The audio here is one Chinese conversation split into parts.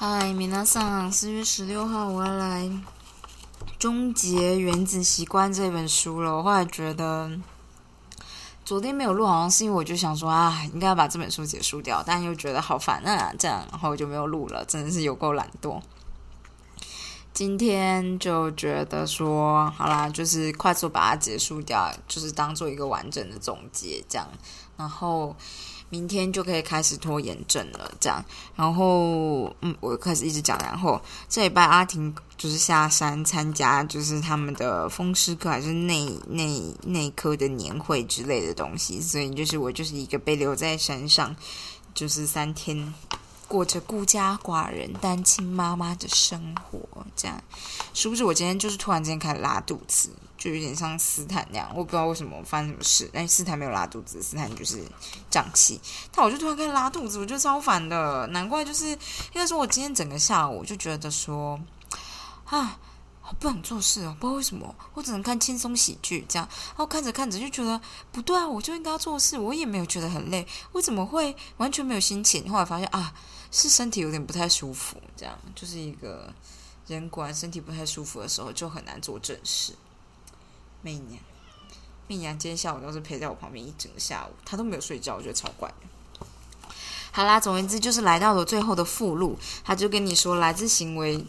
嗨，米娜桑，四月十六号我要来终结《原子习惯》这本书了。我后来觉得昨天没有录，好像是因为我就想说啊，应该要把这本书结束掉，但又觉得好烦啊，这样，然后我就没有录了，真的是有够懒惰。今天就觉得说，好啦，就是快速把它结束掉，就是当做一个完整的总结，这样，然后。明天就可以开始拖延症了，这样，然后，嗯，我开始一直讲，然后这礼拜阿婷就是下山参加，就是他们的风湿科还是内内内科的年会之类的东西，所以就是我就是一个被留在山上，就是三天过着孤家寡人、单亲妈妈的生活，这样，是不是？我今天就是突然间开始拉肚子。就有点像斯坦那样，我不知道为什么发生什么事。但斯坦没有拉肚子，斯坦就是胀气。但我就突然开始拉肚子，我就超烦的。难怪就是应该说，我今天整个下午就觉得说，啊，好不想做事哦，不知道为什么，我只能看轻松喜剧这样。然后看着看着就觉得不对啊，我就应该要做事，我也没有觉得很累，我怎么会完全没有心情？后来发现啊，是身体有点不太舒服，这样就是一个人果然身体不太舒服的时候就很难做正事。媚娘，媚娘今天下午都是陪在我旁边一整个下午，她都没有睡觉，我觉得超怪。好啦，总而言之就是来到了最后的附录，他就跟你说来自行为。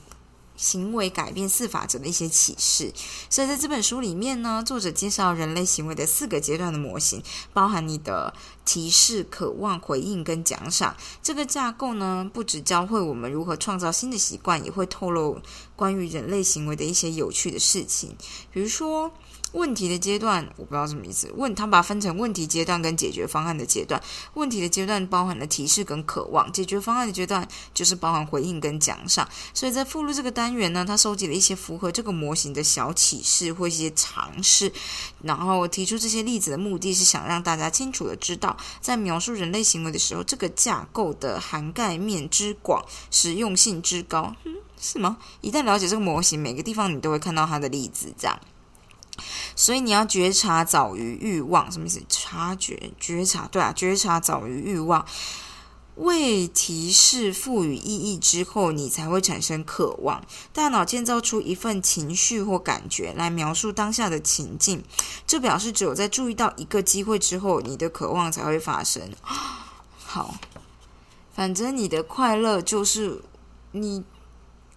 行为改变四法则的一些启示，所以在这本书里面呢，作者介绍人类行为的四个阶段的模型，包含你的提示、渴望、回应跟奖赏。这个架构呢，不只教会我们如何创造新的习惯，也会透露关于人类行为的一些有趣的事情，比如说。问题的阶段，我不知道什么意思。问他把它分成问题阶段跟解决方案的阶段。问题的阶段包含了提示跟渴望，解决方案的阶段就是包含回应跟奖赏。所以在附录这个单元呢，他收集了一些符合这个模型的小启示或一些尝试，然后提出这些例子的目的是想让大家清楚的知道，在描述人类行为的时候，这个架构的涵盖面之广，实用性之高。嗯，是吗？一旦了解这个模型，每个地方你都会看到它的例子，这样。所以你要觉察早于欲望，什么意思？察觉、觉察，对啊，觉察早于欲望。为提示赋予意义之后，你才会产生渴望。大脑建造出一份情绪或感觉来描述当下的情境，这表示只有在注意到一个机会之后，你的渴望才会发生。好，反正你的快乐就是你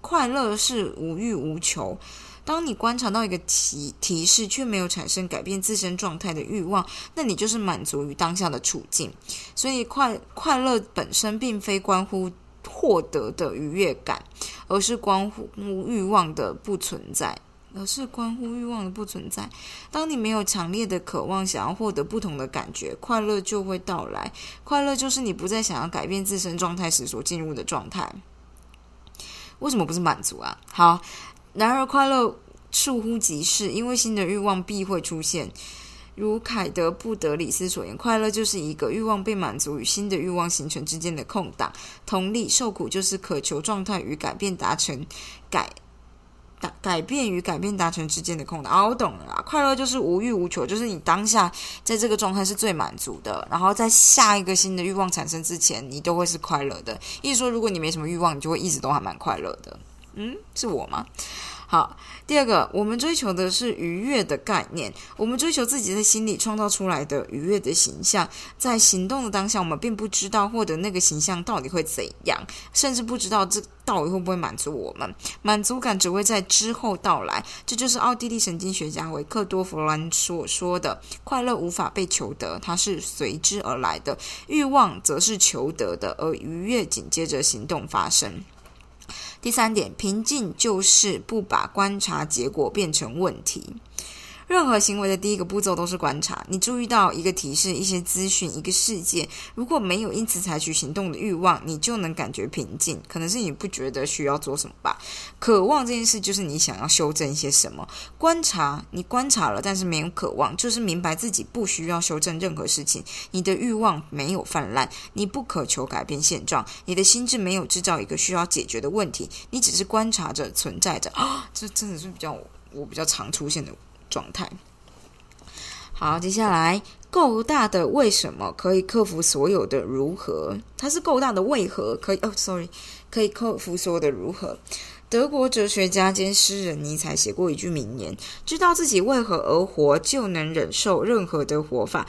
快乐是无欲无求。当你观察到一个提提示，却没有产生改变自身状态的欲望，那你就是满足于当下的处境。所以，快快乐本身并非关乎获得的愉悦感，而是关乎欲望的不存在，而是关乎欲望的不存在。当你没有强烈的渴望想要获得不同的感觉，快乐就会到来。快乐就是你不再想要改变自身状态时所进入的状态。为什么不是满足啊？好。然而，快乐倏忽即逝，因为新的欲望必会出现。如凯德·布德里斯所言，快乐就是一个欲望被满足与新的欲望形成之间的空档。同理，受苦就是渴求状态与改变达成改改改变与改变达成之间的空档。啊，我懂了啦，快乐就是无欲无求，就是你当下在这个状态是最满足的。然后在下一个新的欲望产生之前，你都会是快乐的。意思说，如果你没什么欲望，你就会一直都还蛮快乐的。嗯，是我吗？好，第二个，我们追求的是愉悦的概念。我们追求自己在心里创造出来的愉悦的形象，在行动的当下，我们并不知道获得那个形象到底会怎样，甚至不知道这到底会不会满足我们。满足感只会在之后到来。这就是奥地利神经学家维克多·弗兰所说的：“快乐无法被求得，它是随之而来的；欲望则是求得的，而愉悦紧接着行动发生。”第三点，平静就是不把观察结果变成问题。任何行为的第一个步骤都是观察。你注意到一个提示、一些资讯、一个事件，如果没有因此采取行动的欲望，你就能感觉平静。可能是你不觉得需要做什么吧？渴望这件事就是你想要修正一些什么。观察，你观察了，但是没有渴望，就是明白自己不需要修正任何事情。你的欲望没有泛滥，你不渴求改变现状，你的心智没有制造一个需要解决的问题，你只是观察着存在着。啊，这真的是比较我比较常出现的。状态。好，接下来够大的为什么可以克服所有的如何？它是够大的为何可以？哦，sorry，可以克服所有的如何？德国哲学家兼诗人尼采写过一句名言：“知道自己为何而活，就能忍受任何的活法。”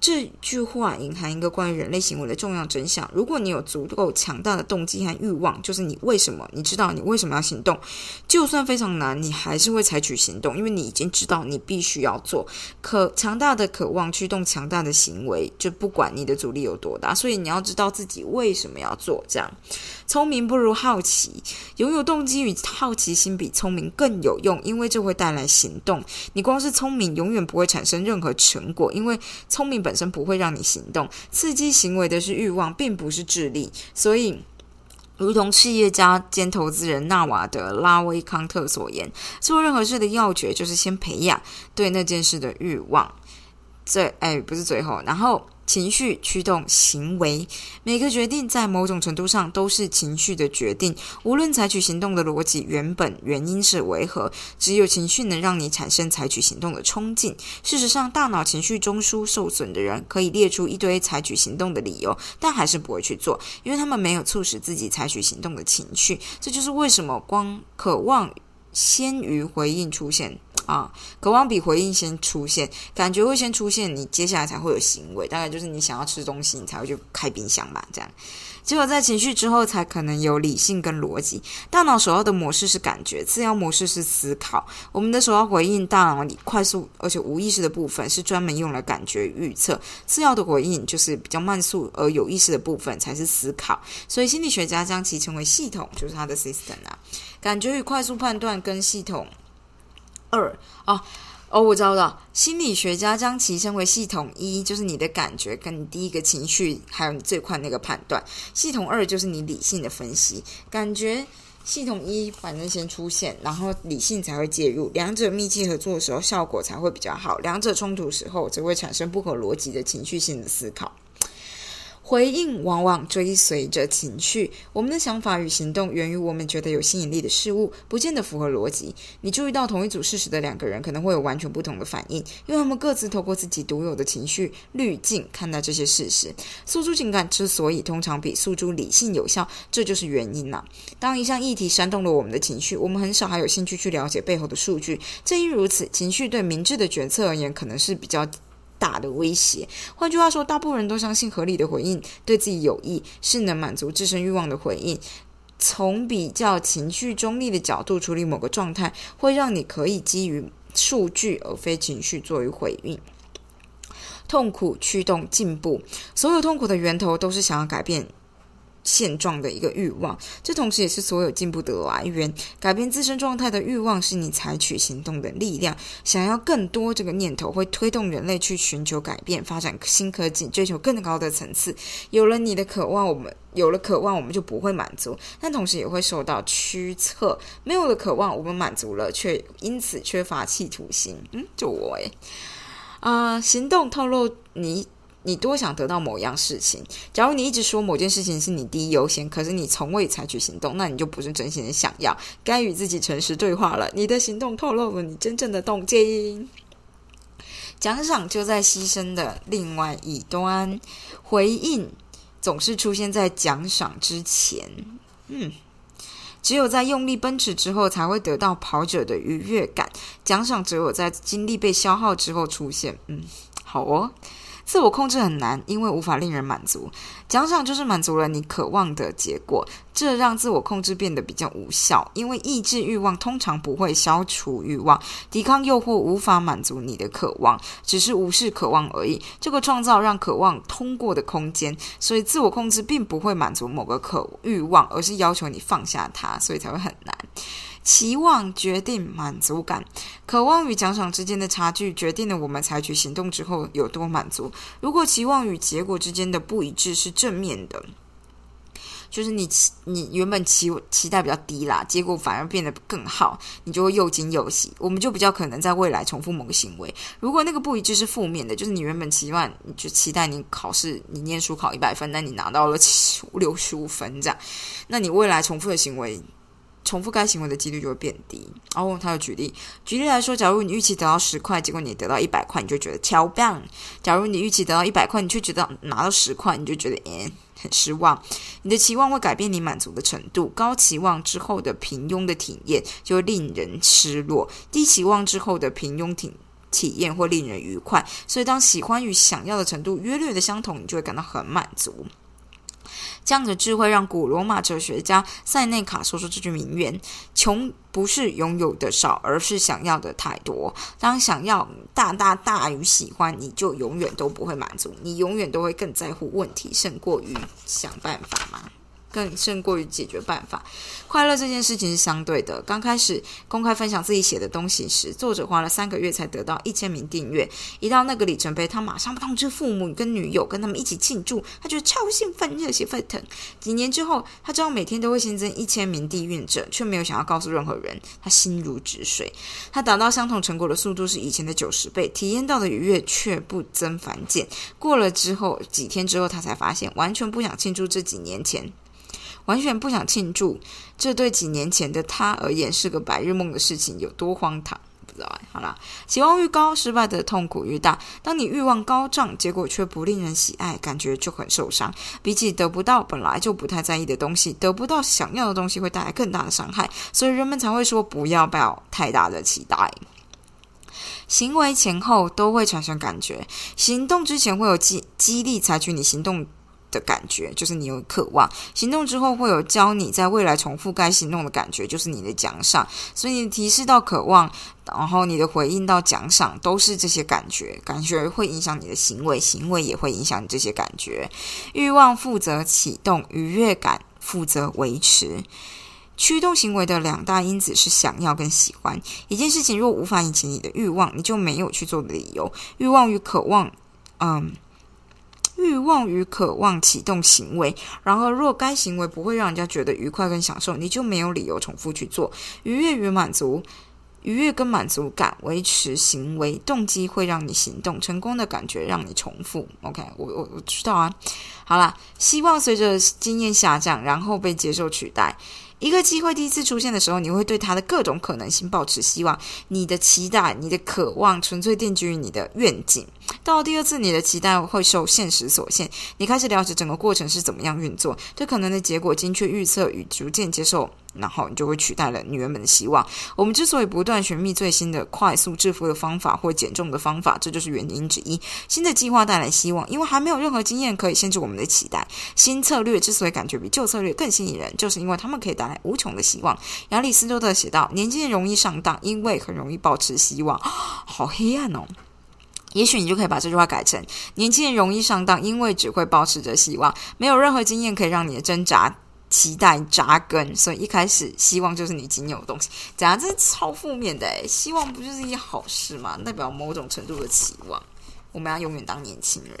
这句话隐含一个关于人类行为的重要真相。如果你有足够强大的动机和欲望，就是你为什么，你知道你为什么要行动，就算非常难，你还是会采取行动，因为你已经知道你必须要做。可强大的渴望驱动强大的行为，就不管你的阻力有多大。所以你要知道自己为什么要做。这样，聪明不如好奇，拥有动机与好奇心比聪明更有用，因为这会带来行动。你光是聪明，永远不会产生任何成果，因为聪明本。本身不会让你行动，刺激行为的是欲望，并不是智力。所以，如同企业家兼投资人纳瓦德拉威康特所言，做任何事的要诀就是先培养对那件事的欲望。最哎，不是最后，然后。情绪驱动行为，每个决定在某种程度上都是情绪的决定。无论采取行动的逻辑原本原因是为何，只有情绪能让你产生采取行动的冲劲。事实上，大脑情绪中枢受损的人可以列出一堆采取行动的理由，但还是不会去做，因为他们没有促使自己采取行动的情绪。这就是为什么光渴望先于回应出现。啊，渴望比回应先出现，感觉会先出现，你接下来才会有行为。大概就是你想要吃东西，你才会去开冰箱吧，这样。只有在情绪之后，才可能有理性跟逻辑。大脑首要的模式是感觉，次要模式是思考。我们的首要回应，大脑里快速而且无意识的部分，是专门用来感觉预测。次要的回应，就是比较慢速而有意识的部分，才是思考。所以心理学家将其称为系统，就是它的 system 啊。感觉与快速判断跟系统。二哦哦，我知道了，心理学家将其称为系统一，就是你的感觉跟你第一个情绪，还有你最快那个判断。系统二就是你理性的分析。感觉系统一反正先出现，然后理性才会介入，两者密切合作的时候，效果才会比较好。两者冲突时候，则会产生不合逻辑的情绪性的思考。回应往往追随着情绪，我们的想法与行动源于我们觉得有吸引力的事物，不见得符合逻辑。你注意到同一组事实的两个人可能会有完全不同的反应，因为他们各自透过自己独有的情绪滤镜看待这些事实。诉诸情感之所以通常比诉诸理性有效，这就是原因呐。当一项议题煽动了我们的情绪，我们很少还有兴趣去了解背后的数据。正因如此，情绪对明智的决策而言，可能是比较。大的威胁。换句话说，大部分人都相信合理的回应对自己有益，是能满足自身欲望的回应。从比较情绪中立的角度处理某个状态，会让你可以基于数据而非情绪作为回应。痛苦驱动进步，所有痛苦的源头都是想要改变。现状的一个欲望，这同时也是所有进步的来源。改变自身状态的欲望是你采取行动的力量。想要更多这个念头会推动人类去寻求改变、发展新科技、追求更高的层次。有了你的渴望，我们有了渴望，我们就不会满足，但同时也会受到驱策。没有了渴望，我们满足了，却因此缺乏企图心。嗯，就我诶。啊，行动透露你。你多想得到某样事情？假如你一直说某件事情是你第一优先，可是你从未采取行动，那你就不是真心的想要。该与自己诚实对话了。你的行动透露了你真正的动机。奖赏就在牺牲的另外一端，回应总是出现在奖赏之前。嗯，只有在用力奔驰之后，才会得到跑者的愉悦感。奖赏只有在精力被消耗之后出现。嗯，好哦。自我控制很难，因为无法令人满足。奖赏就是满足了你渴望的结果，这让自我控制变得比较无效。因为抑制欲望通常不会消除欲望，抵抗诱惑无法满足你的渴望，只是无视渴望而已。这个创造让渴望通过的空间，所以自我控制并不会满足某个渴欲望，而是要求你放下它，所以才会很难。期望决定满足感，渴望与奖赏之间的差距决定了我们采取行动之后有多满足。如果期望与结果之间的不一致是正面的，就是你期你原本期期待比较低啦，结果反而变得更好，你就会又惊又喜。我们就比较可能在未来重复某个行为。如果那个不一致是负面的，就是你原本期望你就期待你考试你念书考一百分，但你拿到了七六十五分这样，那你未来重复的行为。重复该行为的几率就会变低。然后他有举例，举例来说，假如你预期得到十块，结果你得到一百块，你就觉得超棒；假如你预期得到一百块，你却觉得拿到十块，你就觉得诶很失望。你的期望会改变你满足的程度，高期望之后的平庸的体验就会令人失落，低期望之后的平庸体体验会令人愉快。所以，当喜欢与想要的程度约略的相同，你就会感到很满足。这样的智慧让古罗马哲学家塞内卡说出这句名言：“穷不是拥有的少，而是想要的太多。当想要大大大于喜欢，你就永远都不会满足，你永远都会更在乎问题，胜过于想办法吗。”更胜过于解决办法。快乐这件事情是相对的。刚开始公开分享自己写的东西时，作者花了三个月才得到一千名订阅。一到那个里程碑，他马上通知父母跟女友，跟他们一起庆祝。他觉得超兴奋，热血沸腾。几年之后，他知道每天都会新增一千名订阅者，却没有想要告诉任何人。他心如止水。他达到相同成果的速度是以前的九十倍，体验到的愉悦却不增反减。过了之后几天之后，他才发现完全不想庆祝这几年前。完全不想庆祝，这对几年前的他而言是个白日梦的事情，有多荒唐？不知道哎。好啦，期望愈高，失败的痛苦愈大。当你欲望高涨，结果却不令人喜爱，感觉就很受伤。比起得不到本来就不太在意的东西，得不到想要的东西会带来更大的伤害，所以人们才会说不要抱太大的期待。行为前后都会产生感觉，行动之前会有激激励采取你行动。的感觉就是你有渴望，行动之后会有教你在未来重复该行动的感觉，就是你的奖赏。所以你提示到渴望，然后你的回应到奖赏，都是这些感觉。感觉会影响你的行为，行为也会影响你这些感觉。欲望负责启动，愉悦感负责维持。驱动行为的两大因子是想要跟喜欢。一件事情若无法引起你的欲望，你就没有去做的理由。欲望与渴望，嗯。欲望与渴望启动行为，然而若该行为不会让人家觉得愉快跟享受，你就没有理由重复去做。愉悦与满足，愉悦跟满足感维持行为动机会让你行动，成功的感觉让你重复。OK，我我我知道啊。好啦，希望随着经验下降，然后被接受取代。一个机会第一次出现的时候，你会对它的各种可能性保持希望。你的期待、你的渴望，纯粹定居于你的愿景。到第二次，你的期待会受现实所限。你开始了解整个过程是怎么样运作，对可能的结果精确预测与逐渐接受。然后你就会取代了你原本的希望。我们之所以不断寻觅最新的快速致富的方法或减重的方法，这就是原因之一。新的计划带来希望，因为还没有任何经验可以限制我们的期待。新策略之所以感觉比旧策略更吸引人，就是因为他们可以带来无穷的希望。亚里斯多德写道：“年轻人容易上当，因为很容易保持希望。”好黑暗哦！也许你就可以把这句话改成：“年轻人容易上当，因为只会保持着希望，没有任何经验可以让你的挣扎。”期待扎根，所以一开始希望就是你仅有的东西。怎样？这是超负面的诶，希望不就是一件好事吗？代表某种程度的期望。我们要永远当年轻人。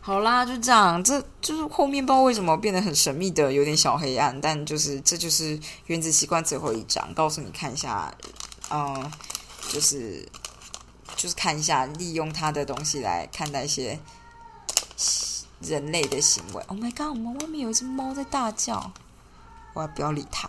好啦，就这样。这就是后面不知道为什么变得很神秘的，有点小黑暗。但就是这就是原子习惯最后一章，告诉你看一下，嗯，就是就是看一下，利用他的东西来看待一些。人类的行为。Oh my god！我们外面有一只猫在大叫，我要不要理它？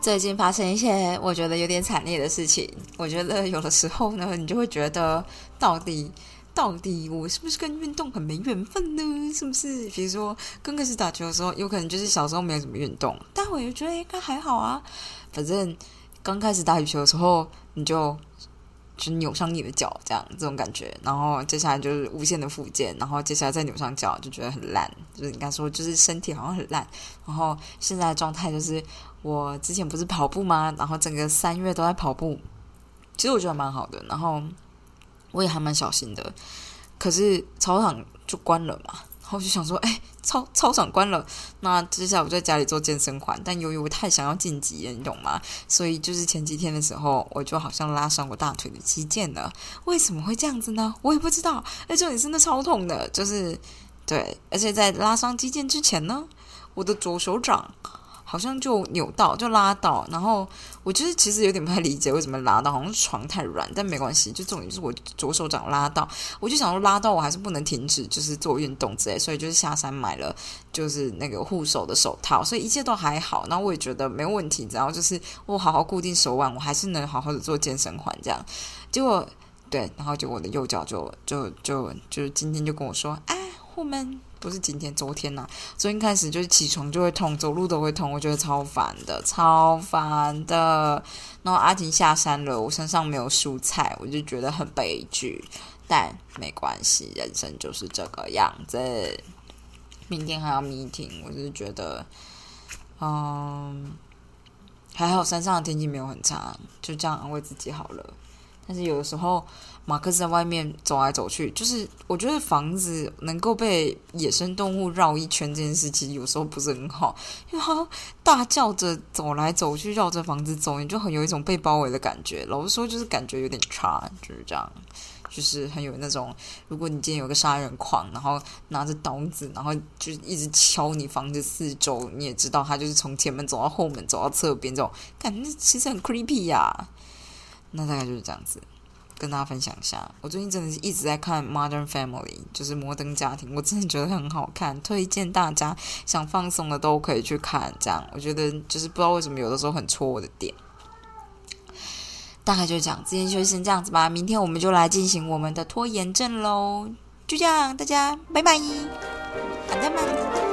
最近发生一些我觉得有点惨烈的事情。我觉得有的时候呢，你就会觉得，到底到底我是不是跟运动很没缘分呢？是不是？比如说刚开始打球的时候，有可能就是小时候没有什么运动，但我又觉得应该还好啊。反正刚开始打羽球的时候，你就。就扭伤你的脚，这样这种感觉，然后接下来就是无限的复健，然后接下来再扭伤脚，就觉得很烂，就是应该说就是身体好像很烂。然后现在的状态就是，我之前不是跑步吗？然后整个三月都在跑步，其实我觉得蛮好的。然后我也还蛮小心的，可是操场就关了嘛。然后就想说，哎，操操场关了，那接下来我在家里做健身环。但由于我太想要晋级了，你懂吗？所以就是前几天的时候，我就好像拉伤我大腿的肌腱了。为什么会这样子呢？我也不知道。哎，这里真的超痛的，就是对。而且在拉伤肌腱之前呢，我的左手掌好像就扭到，就拉到。然后我就是其实有点不太理解为什么拉到，好像床太软，但没关系。就重点是我左手掌拉到，我就想说拉到我还是不能停止，就是做运动之类。所以就是下山买了就是那个护手的手套，所以一切都还好。然后我也觉得没问题，然后就是我好好固定手腕，我还是能好好的做健身环这样。结果对，然后就我的右脚就就就就是今天就跟我说，哎，我们。不是今天，昨天呐。昨天开始就是起床就会痛，走路都会痛，我觉得超烦的，超烦的。然后阿婷下山了，我身上没有蔬菜，我就觉得很悲剧。但没关系，人生就是这个样子。明天还要 meeting，我就是觉得，嗯，还好山上的天气没有很差，就这样安慰自己好了。但是有的时候。马克思在外面走来走去，就是我觉得房子能够被野生动物绕一圈这件事，其实有时候不是很好，因为他大叫着走来走去，绕着房子走，你就很有一种被包围的感觉。老实说，就是感觉有点差，就是这样，就是很有那种，如果你今天有个杀人狂，然后拿着刀子，然后就一直敲你房子四周，你也知道他就是从前门走到后门，走到侧边这种，感觉其实很 creepy 呀。那大概就是这样子。跟大家分享一下，我最近真的是一直在看《Modern Family》，就是摩登家庭，我真的觉得很好看，推荐大家想放松的都可以去看。这样，我觉得就是不知道为什么有的时候很戳我的点。大概就是这样，今天就先这样子吧，明天我们就来进行我们的拖延症喽。就这样，大家拜拜，好的吗？